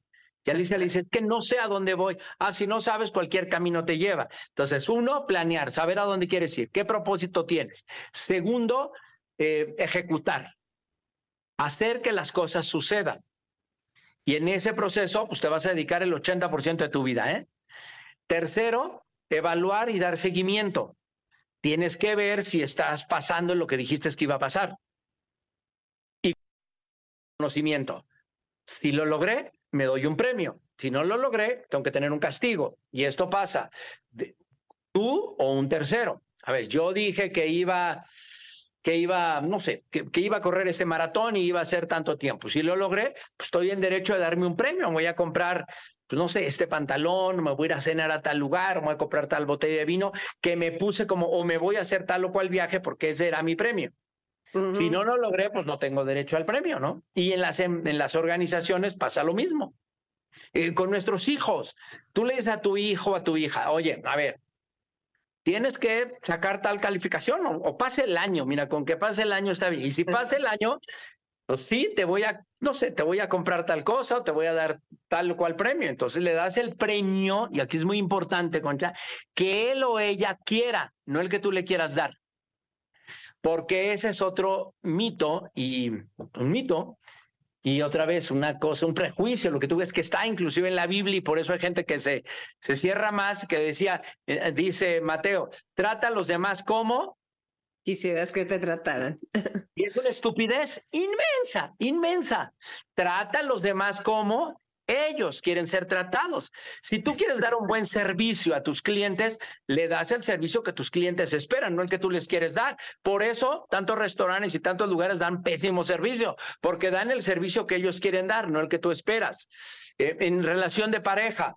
Y Alicia le dice, que no sé a dónde voy. Ah, si no sabes, cualquier camino te lleva. Entonces, uno, planear, saber a dónde quieres ir, qué propósito tienes. Segundo, eh, ejecutar, hacer que las cosas sucedan. Y en ese proceso, pues te vas a dedicar el 80% de tu vida. ¿eh? Tercero, evaluar y dar seguimiento. Tienes que ver si estás pasando lo que dijiste que iba a pasar. Y conocimiento. Si lo logré, me doy un premio. Si no lo logré, tengo que tener un castigo. Y esto pasa, tú o un tercero. A ver, yo dije que iba, que iba, no sé, que, que, iba a correr ese maratón y iba a hacer tanto tiempo. Si lo logré, pues estoy en derecho de darme un premio. Me voy a comprar, pues no sé, este pantalón, me voy a ir a cenar a tal lugar, me voy a comprar tal botella de vino que me puse como, o me voy a hacer tal o cual viaje porque ese era mi premio. Uh -huh. Si no lo logré, pues no tengo derecho al premio, ¿no? Y en las, en, en las organizaciones pasa lo mismo. Eh, con nuestros hijos, tú le dices a tu hijo, a tu hija, oye, a ver, tienes que sacar tal calificación o, o, pase el año, mira, con que pase el año está bien. Y si pase el año, pues sí, te voy a, no sé, te voy a comprar tal cosa o te voy a dar tal o cual premio. Entonces le das el premio, y aquí es muy importante, Concha, que él o ella quiera, no el que tú le quieras dar porque ese es otro mito y un mito y otra vez una cosa, un prejuicio, lo que tú ves que está inclusive en la Biblia y por eso hay gente que se, se cierra más, que decía, eh, dice Mateo, trata a los demás como quisieras que te trataran. <laughs> Y es una estupidez inmensa, inmensa. Trata a los demás como ellos quieren ser tratados. Si tú quieres dar un buen servicio a tus clientes, le das el servicio que tus clientes esperan, no el que tú les quieres dar. Por eso, tantos restaurantes y tantos lugares dan pésimo servicio, porque dan el servicio que ellos quieren dar, no el que tú esperas. Eh, en relación de pareja,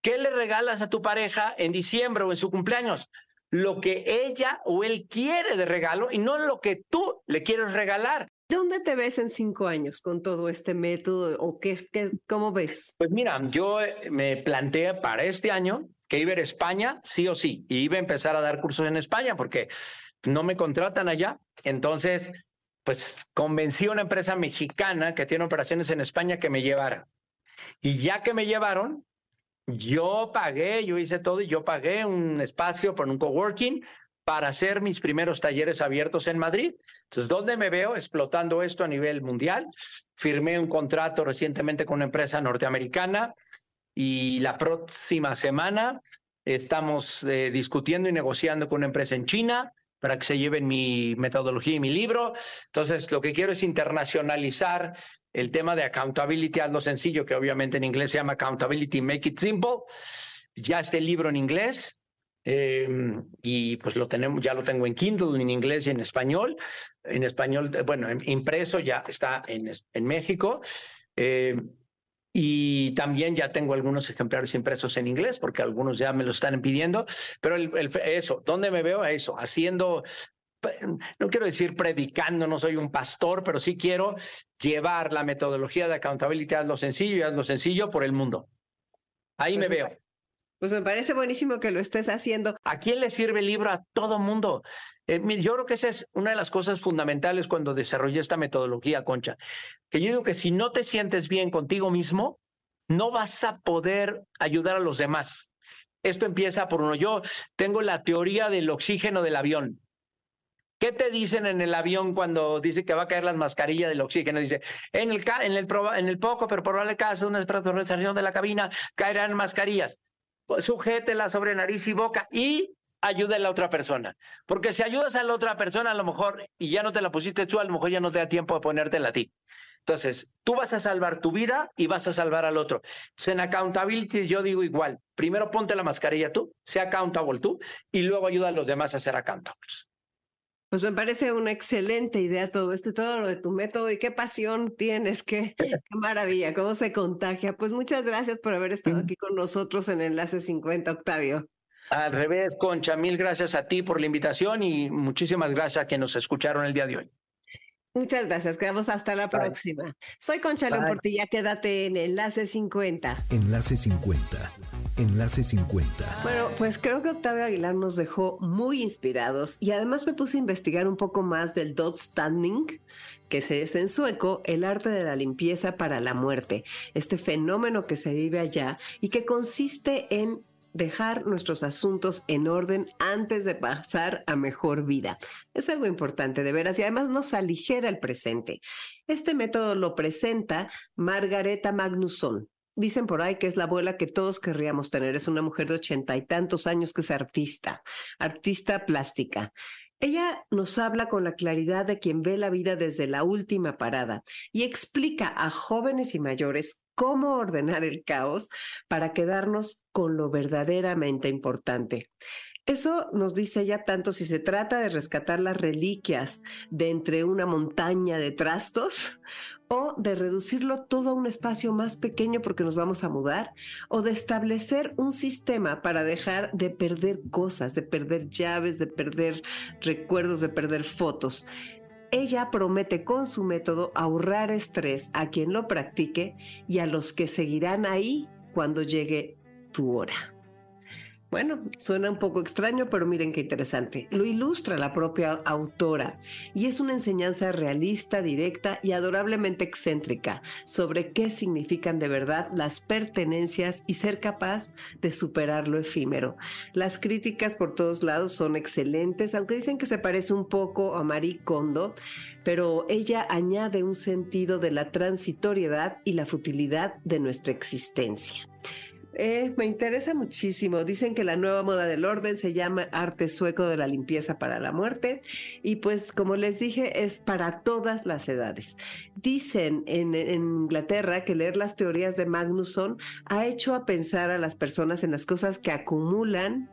¿qué le regalas a tu pareja en diciembre o en su cumpleaños? Lo que ella o él quiere de regalo y no lo que tú le quieres regalar. ¿Dónde te ves en cinco años con todo este método o qué, qué, cómo ves? Pues mira, yo eh, me planteé para este año que iba a ir a España, sí o sí, y iba a empezar a dar cursos en España porque no me contratan allá. Entonces, pues convencí a una empresa mexicana que tiene operaciones en España que me llevara. Y ya que me llevaron, yo pagué, yo hice todo y yo pagué un espacio por un coworking para hacer mis primeros talleres abiertos en Madrid. Entonces, ¿dónde me veo explotando esto a nivel mundial? Firmé un contrato recientemente con una empresa norteamericana y la próxima semana estamos eh, discutiendo y negociando con una empresa en China para que se lleven mi metodología y mi libro. Entonces, lo que quiero es internacionalizar el tema de accountability, hazlo sencillo, que obviamente en inglés se llama accountability, make it simple. Ya está el libro en inglés, eh, y pues lo tenemos, ya lo tengo en Kindle, en inglés y en español. En español, bueno, impreso ya está en, en México. Eh, y también ya tengo algunos ejemplares impresos en inglés, porque algunos ya me lo están pidiendo. Pero el, el, eso, ¿dónde me veo? Eso, haciendo no quiero decir predicando, no soy un pastor, pero sí quiero llevar la metodología de accountability a lo sencillo y a lo sencillo por el mundo. Ahí pues me veo. Pues me parece buenísimo que lo estés haciendo. ¿A quién le sirve el libro? A todo mundo. Eh, yo creo que esa es una de las cosas fundamentales cuando desarrollé esta metodología, Concha. Que yo digo que si no te sientes bien contigo mismo, no vas a poder ayudar a los demás. Esto empieza por uno. Yo tengo la teoría del oxígeno del avión. ¿Qué ¿Qué te dicen en el avión cuando dice que va a caer las mascarillas del oxígeno? Dice, en el, en el, en el poco, pero probable caso de una despresurización de la cabina, caerán mascarillas. Sujétela sobre nariz y boca y ayude a la otra persona. Porque si ayudas a la otra persona, a lo mejor, y ya no te la pusiste tú, a lo mejor ya no te da tiempo de ponértela a ti. Entonces, tú vas a salvar tu vida y vas a salvar al otro. Entonces, en accountability yo digo igual, primero ponte la mascarilla tú, sea accountable tú, y luego ayuda a los demás a ser accountables. Pues me parece una excelente idea todo esto y todo lo de tu método y qué pasión tienes, qué, <laughs> qué, maravilla, cómo se contagia. Pues muchas gracias por haber estado aquí con nosotros en Enlace 50, Octavio. Al revés, Concha, mil gracias a ti por la invitación y muchísimas gracias a quienes nos escucharon el día de hoy. Muchas gracias, quedamos hasta la próxima. Soy Concha León Portilla, quédate en Enlace 50. Enlace 50. Enlace 50. Bueno, pues creo que Octavio Aguilar nos dejó muy inspirados y además me puse a investigar un poco más del dot standing, que es en sueco el arte de la limpieza para la muerte, este fenómeno que se vive allá y que consiste en dejar nuestros asuntos en orden antes de pasar a mejor vida. Es algo importante, de veras, y además nos aligera el presente. Este método lo presenta Margareta Magnusson. Dicen por ahí que es la abuela que todos querríamos tener. Es una mujer de ochenta y tantos años que es artista, artista plástica. Ella nos habla con la claridad de quien ve la vida desde la última parada y explica a jóvenes y mayores cómo ordenar el caos para quedarnos con lo verdaderamente importante. Eso nos dice ella tanto si se trata de rescatar las reliquias de entre una montaña de trastos o de reducirlo todo a un espacio más pequeño porque nos vamos a mudar, o de establecer un sistema para dejar de perder cosas, de perder llaves, de perder recuerdos, de perder fotos. Ella promete con su método ahorrar estrés a quien lo practique y a los que seguirán ahí cuando llegue tu hora. Bueno, suena un poco extraño, pero miren qué interesante. Lo ilustra la propia autora y es una enseñanza realista, directa y adorablemente excéntrica sobre qué significan de verdad las pertenencias y ser capaz de superar lo efímero. Las críticas por todos lados son excelentes, aunque dicen que se parece un poco a Marie Kondo, pero ella añade un sentido de la transitoriedad y la futilidad de nuestra existencia. Eh, me interesa muchísimo. Dicen que la nueva moda del orden se llama arte sueco de la limpieza para la muerte y pues como les dije es para todas las edades. Dicen en, Inglaterra que leer las teorías de Magnusson ha hecho a pensar a las personas en las cosas que acumulan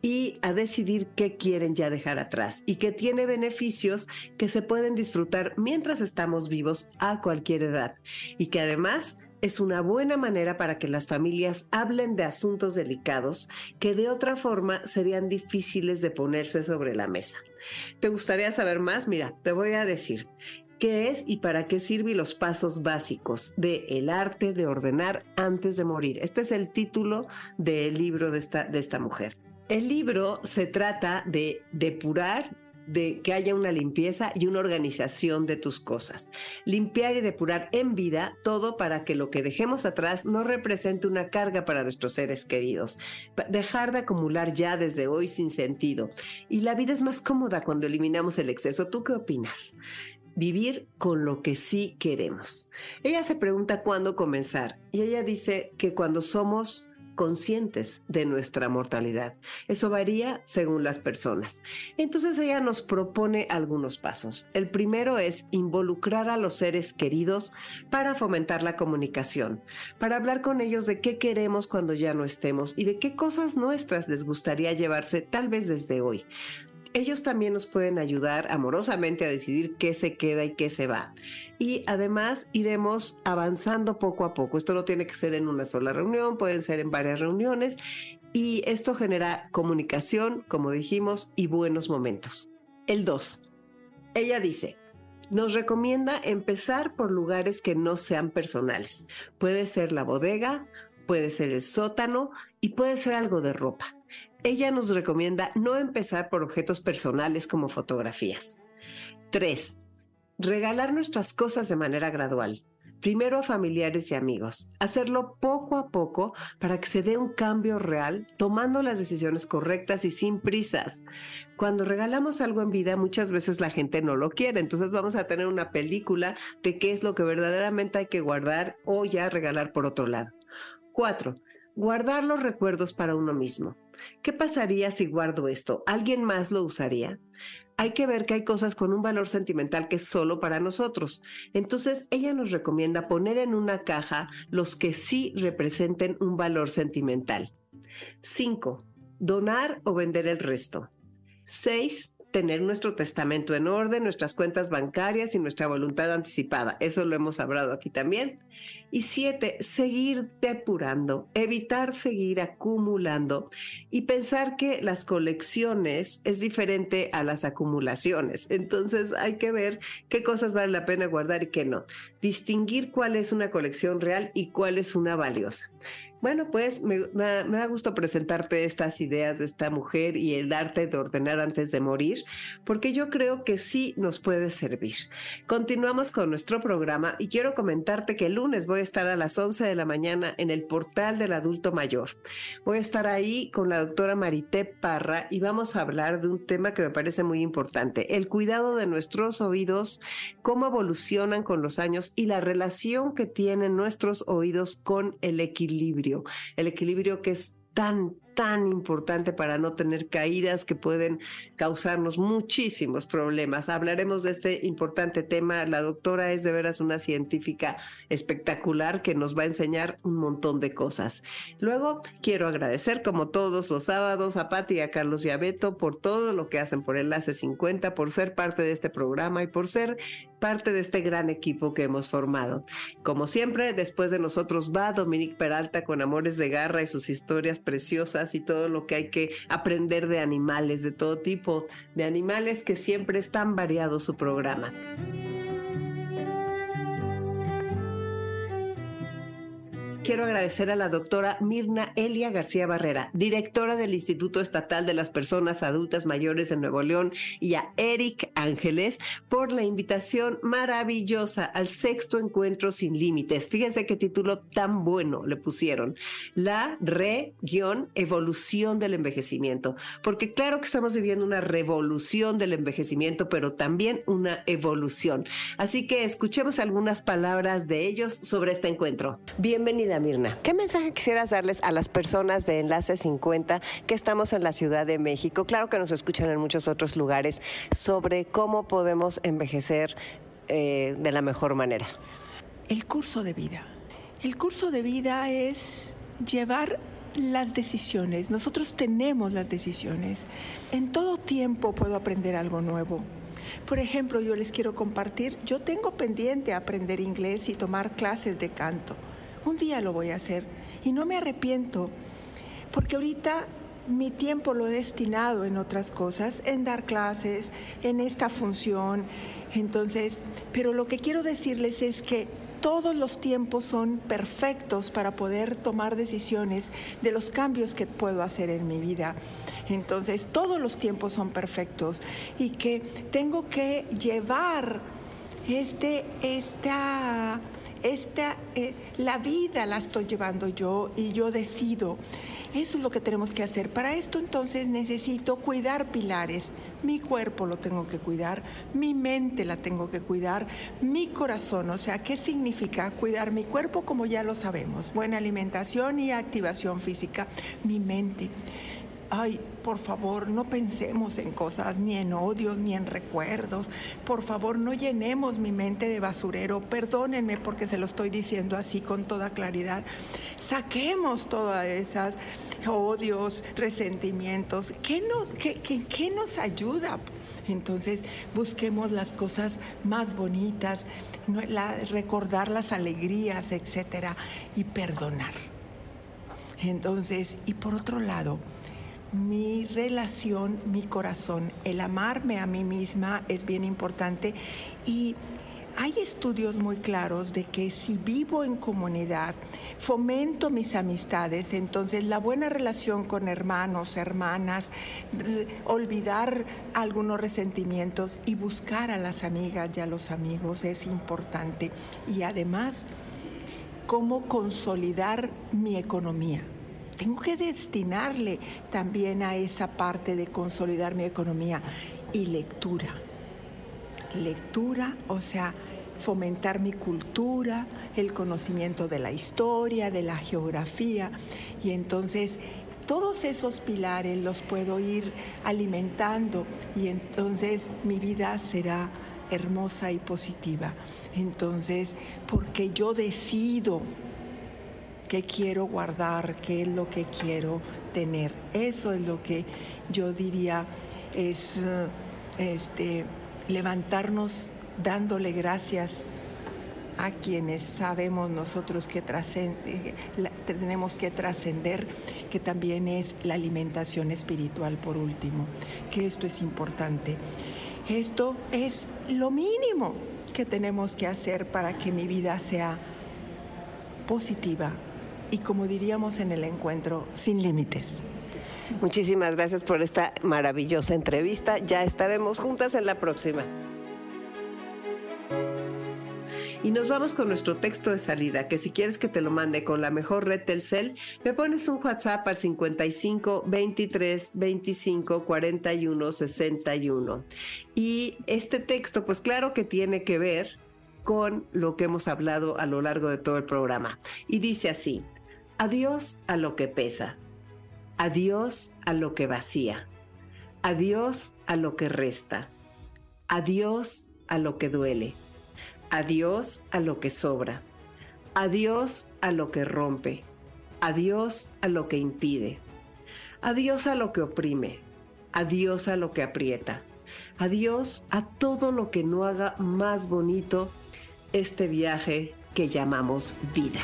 y a decidir qué quieren ya dejar atrás y que tiene beneficios que se pueden disfrutar mientras estamos vivos a cualquier edad y que además es una buena manera para que las familias hablen de asuntos delicados que de otra forma serían difíciles de ponerse sobre la mesa. ¿Te gustaría saber más? Mira, te voy a decir qué es y para qué sirven los pasos básicos de El arte de ordenar antes de morir. Este es el título del libro de esta, de esta mujer. El libro se trata de depurar de que haya una limpieza y una organización de tus cosas. Limpiar y depurar en vida todo para que lo que dejemos atrás no represente una carga para nuestros seres queridos. Dejar de acumular ya desde hoy sin sentido. Y la vida es más cómoda cuando eliminamos el exceso. ¿Tú qué opinas? vivir con lo que sí queremos. Ella se pregunta cuándo comenzar y ella dice que cuando somos conscientes de nuestra mortalidad. Eso varía según las personas. Entonces ella nos propone algunos pasos. El primero es involucrar a los seres queridos para fomentar la comunicación, para hablar con ellos de qué queremos cuando ya no estemos y de qué cosas nuestras les gustaría llevarse tal vez desde hoy ellos también nos pueden ayudar amorosamente a decidir qué se queda y qué se va. Y además iremos avanzando poco a poco. Esto no tiene que ser en una sola reunión, pueden ser en varias reuniones. Y esto genera comunicación, como dijimos, y buenos momentos. El 2. Ella dice, nos recomienda empezar por lugares que no sean personales. Puede ser la bodega, puede ser el sótano y puede ser algo de ropa ella nos recomienda no empezar por objetos personales como fotografías. 3. Regalar nuestras cosas de manera gradual. primero a familiares y amigos. Hacerlo poco a poco para que se dé un cambio real, tomando las decisiones correctas y sin prisas. Cuando regalamos algo en vida, muchas veces la gente no lo quiere. Entonces vamos a tener una película de qué es lo que verdaderamente hay que guardar o ya regalar por otro lado. Cuatro, guardar los recuerdos para uno mismo. ¿Qué pasaría si guardo esto? ¿Alguien más lo usaría? Hay que ver que hay cosas con un valor sentimental que es solo para nosotros. Entonces, ella nos recomienda poner en una caja los que sí representen un valor sentimental. 5. Donar o vender el resto. 6 tener nuestro testamento en orden, nuestras cuentas bancarias y nuestra voluntad anticipada. Eso lo hemos hablado aquí también. Y siete, seguir depurando, evitar seguir acumulando y pensar que las colecciones es diferente a las acumulaciones. Entonces hay que ver qué cosas vale la pena guardar y qué no. Distinguir cuál es una colección real y cuál es una valiosa. Bueno, pues me, da gusto presentarte estas ideas de esta mujer y el arte de ordenar antes de morir, porque yo creo que sí nos puede servir. Continuamos con nuestro programa y quiero comentarte que el lunes voy a estar a las 11 de la mañana en el portal del adulto mayor. Voy a estar ahí con la doctora Marité Parra y vamos a hablar de un tema que me parece muy importante, el cuidado de nuestros oídos, cómo evolucionan con los años y la relación que tienen nuestros oídos con el equilibrio el equilibrio que es tan, tan importante para no tener caídas que pueden causarnos muchísimos problemas. Hablaremos de este importante tema. La doctora es de veras una científica espectacular que nos va a enseñar un montón de cosas. Luego, quiero agradecer, como todos los sábados, a Pati y a Carlos y a Beto por todo lo que hacen por Enlace 50, por ser parte de este programa y por ser parte de este gran equipo que hemos formado. Como siempre, después de nosotros va Dominique Peralta con Amores de Garra y sus historias preciosas y todo lo que hay que aprender de animales, de todo tipo de animales que siempre es tan variado su programa. Quiero agradecer a la doctora Mirna Elia García Barrera, directora del Instituto Estatal de las Personas Adultas Mayores en Nuevo León, y a Eric Ángeles por la invitación maravillosa al sexto encuentro sin límites. Fíjense qué título tan bueno le pusieron. La re-evolución del envejecimiento. Porque claro que estamos viviendo una revolución del envejecimiento, pero también una evolución. Así que escuchemos algunas palabras de ellos sobre este encuentro. Bienvenida Mirna. ¿Qué mensaje quisieras darles a las personas de Enlace 50 que estamos en la Ciudad de México? Claro que nos escuchan en muchos otros lugares sobre cómo podemos envejecer eh, de la mejor manera. El curso de vida. El curso de vida es llevar las decisiones. Nosotros tenemos las decisiones. En todo tiempo puedo aprender algo nuevo. Por ejemplo, yo les quiero compartir, yo tengo pendiente aprender inglés y tomar clases de canto. Un día lo voy a hacer y no me arrepiento, porque ahorita mi tiempo lo he destinado en otras cosas, en dar clases, en esta función. Entonces, pero lo que quiero decirles es que todos los tiempos son perfectos para poder tomar decisiones de los cambios que puedo hacer en mi vida. Entonces, todos los tiempos son perfectos y que tengo que llevar este, esta esta, eh, la vida la estoy llevando yo y yo decido. Eso es lo que tenemos que hacer. Para esto entonces necesito cuidar pilares. Mi cuerpo lo tengo que cuidar, mi mente la tengo que cuidar, mi corazón. O sea, ¿qué significa cuidar mi cuerpo? Como ya lo sabemos. Buena alimentación y activación física. Mi mente ay, por favor, no pensemos en cosas, ni en odios, ni en recuerdos. Por favor, no llenemos mi mente de basurero. Perdónenme porque se lo estoy diciendo así con toda claridad. Saquemos todas esas odios, resentimientos. ¿Qué nos, qué, nos ayuda? Entonces busquemos las cosas más bonitas, recordar las alegrías, etcétera, y perdonar. Entonces, y por otro lado, mi relación, mi corazón, el amarme a mí misma es bien importante y hay estudios muy claros de que si vivo en comunidad, fomento mis amistades, entonces la buena relación con hermanos, hermanas, olvidar algunos resentimientos y buscar a las amigas y a los amigos es importante. Y además, cómo consolidar mi economía. Tengo que destinarle también a esa parte de consolidar mi economía y lectura. Lectura, o sea, fomentar mi cultura, el conocimiento de la historia, de la geografía. Y entonces todos esos pilares los puedo ir alimentando y entonces mi vida será hermosa y positiva. Entonces, porque yo decido qué quiero guardar, qué es lo que quiero tener. Eso es lo que yo diría es este, levantarnos dándole gracias a quienes sabemos nosotros que tenemos que trascender, que también es la alimentación espiritual por último, que esto es importante. Esto es lo mínimo que tenemos que hacer para que mi vida sea positiva y como diríamos en el encuentro, sin límites. Muchísimas gracias por esta maravillosa entrevista. Ya estaremos juntas en la próxima. Y nos vamos con nuestro texto de salida, que si quieres que te lo mande con la mejor red Telcel, me pones un WhatsApp al 55 23 25 41 61. Y este texto, pues claro que tiene que ver con lo que hemos hablado a lo largo de todo el programa. Y dice así, adiós a lo que pesa, adiós a lo que vacía, adiós a lo que resta, adiós a lo que duele Adiós a lo que sobra. Adiós a lo que rompe. Adiós a lo que impide. Adiós a lo que oprime. Adiós a lo que aprieta. Adiós a todo lo que no haga más bonito este viaje que llamamos vida.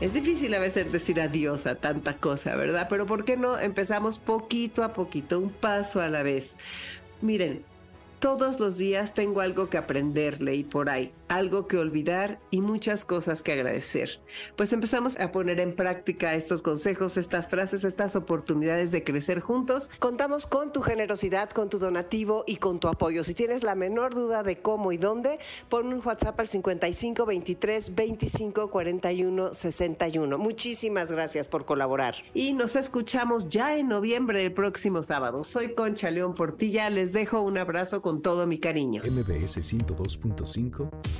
Es difícil a veces decir adiós a tanta cosa, ¿verdad? Pero ¿por qué no empezamos poquito a poquito, un paso a la vez? Miren, todos los días tengo algo que aprenderle y por ahí, algo que olvidar y muchas cosas que agradecer. Pues empezamos a poner en práctica estos consejos, estas frases, estas oportunidades de crecer juntos. Contamos con tu generosidad, con tu donativo y con tu apoyo. Si tienes la menor duda de cómo y dónde, pon un WhatsApp al 55 23 25 41 61. Muchísimas gracias por colaborar. Y nos escuchamos ya en noviembre del próximo sábado. Soy Concha León Portilla. Les dejo un abrazo con todo mi cariño. MBS 102.5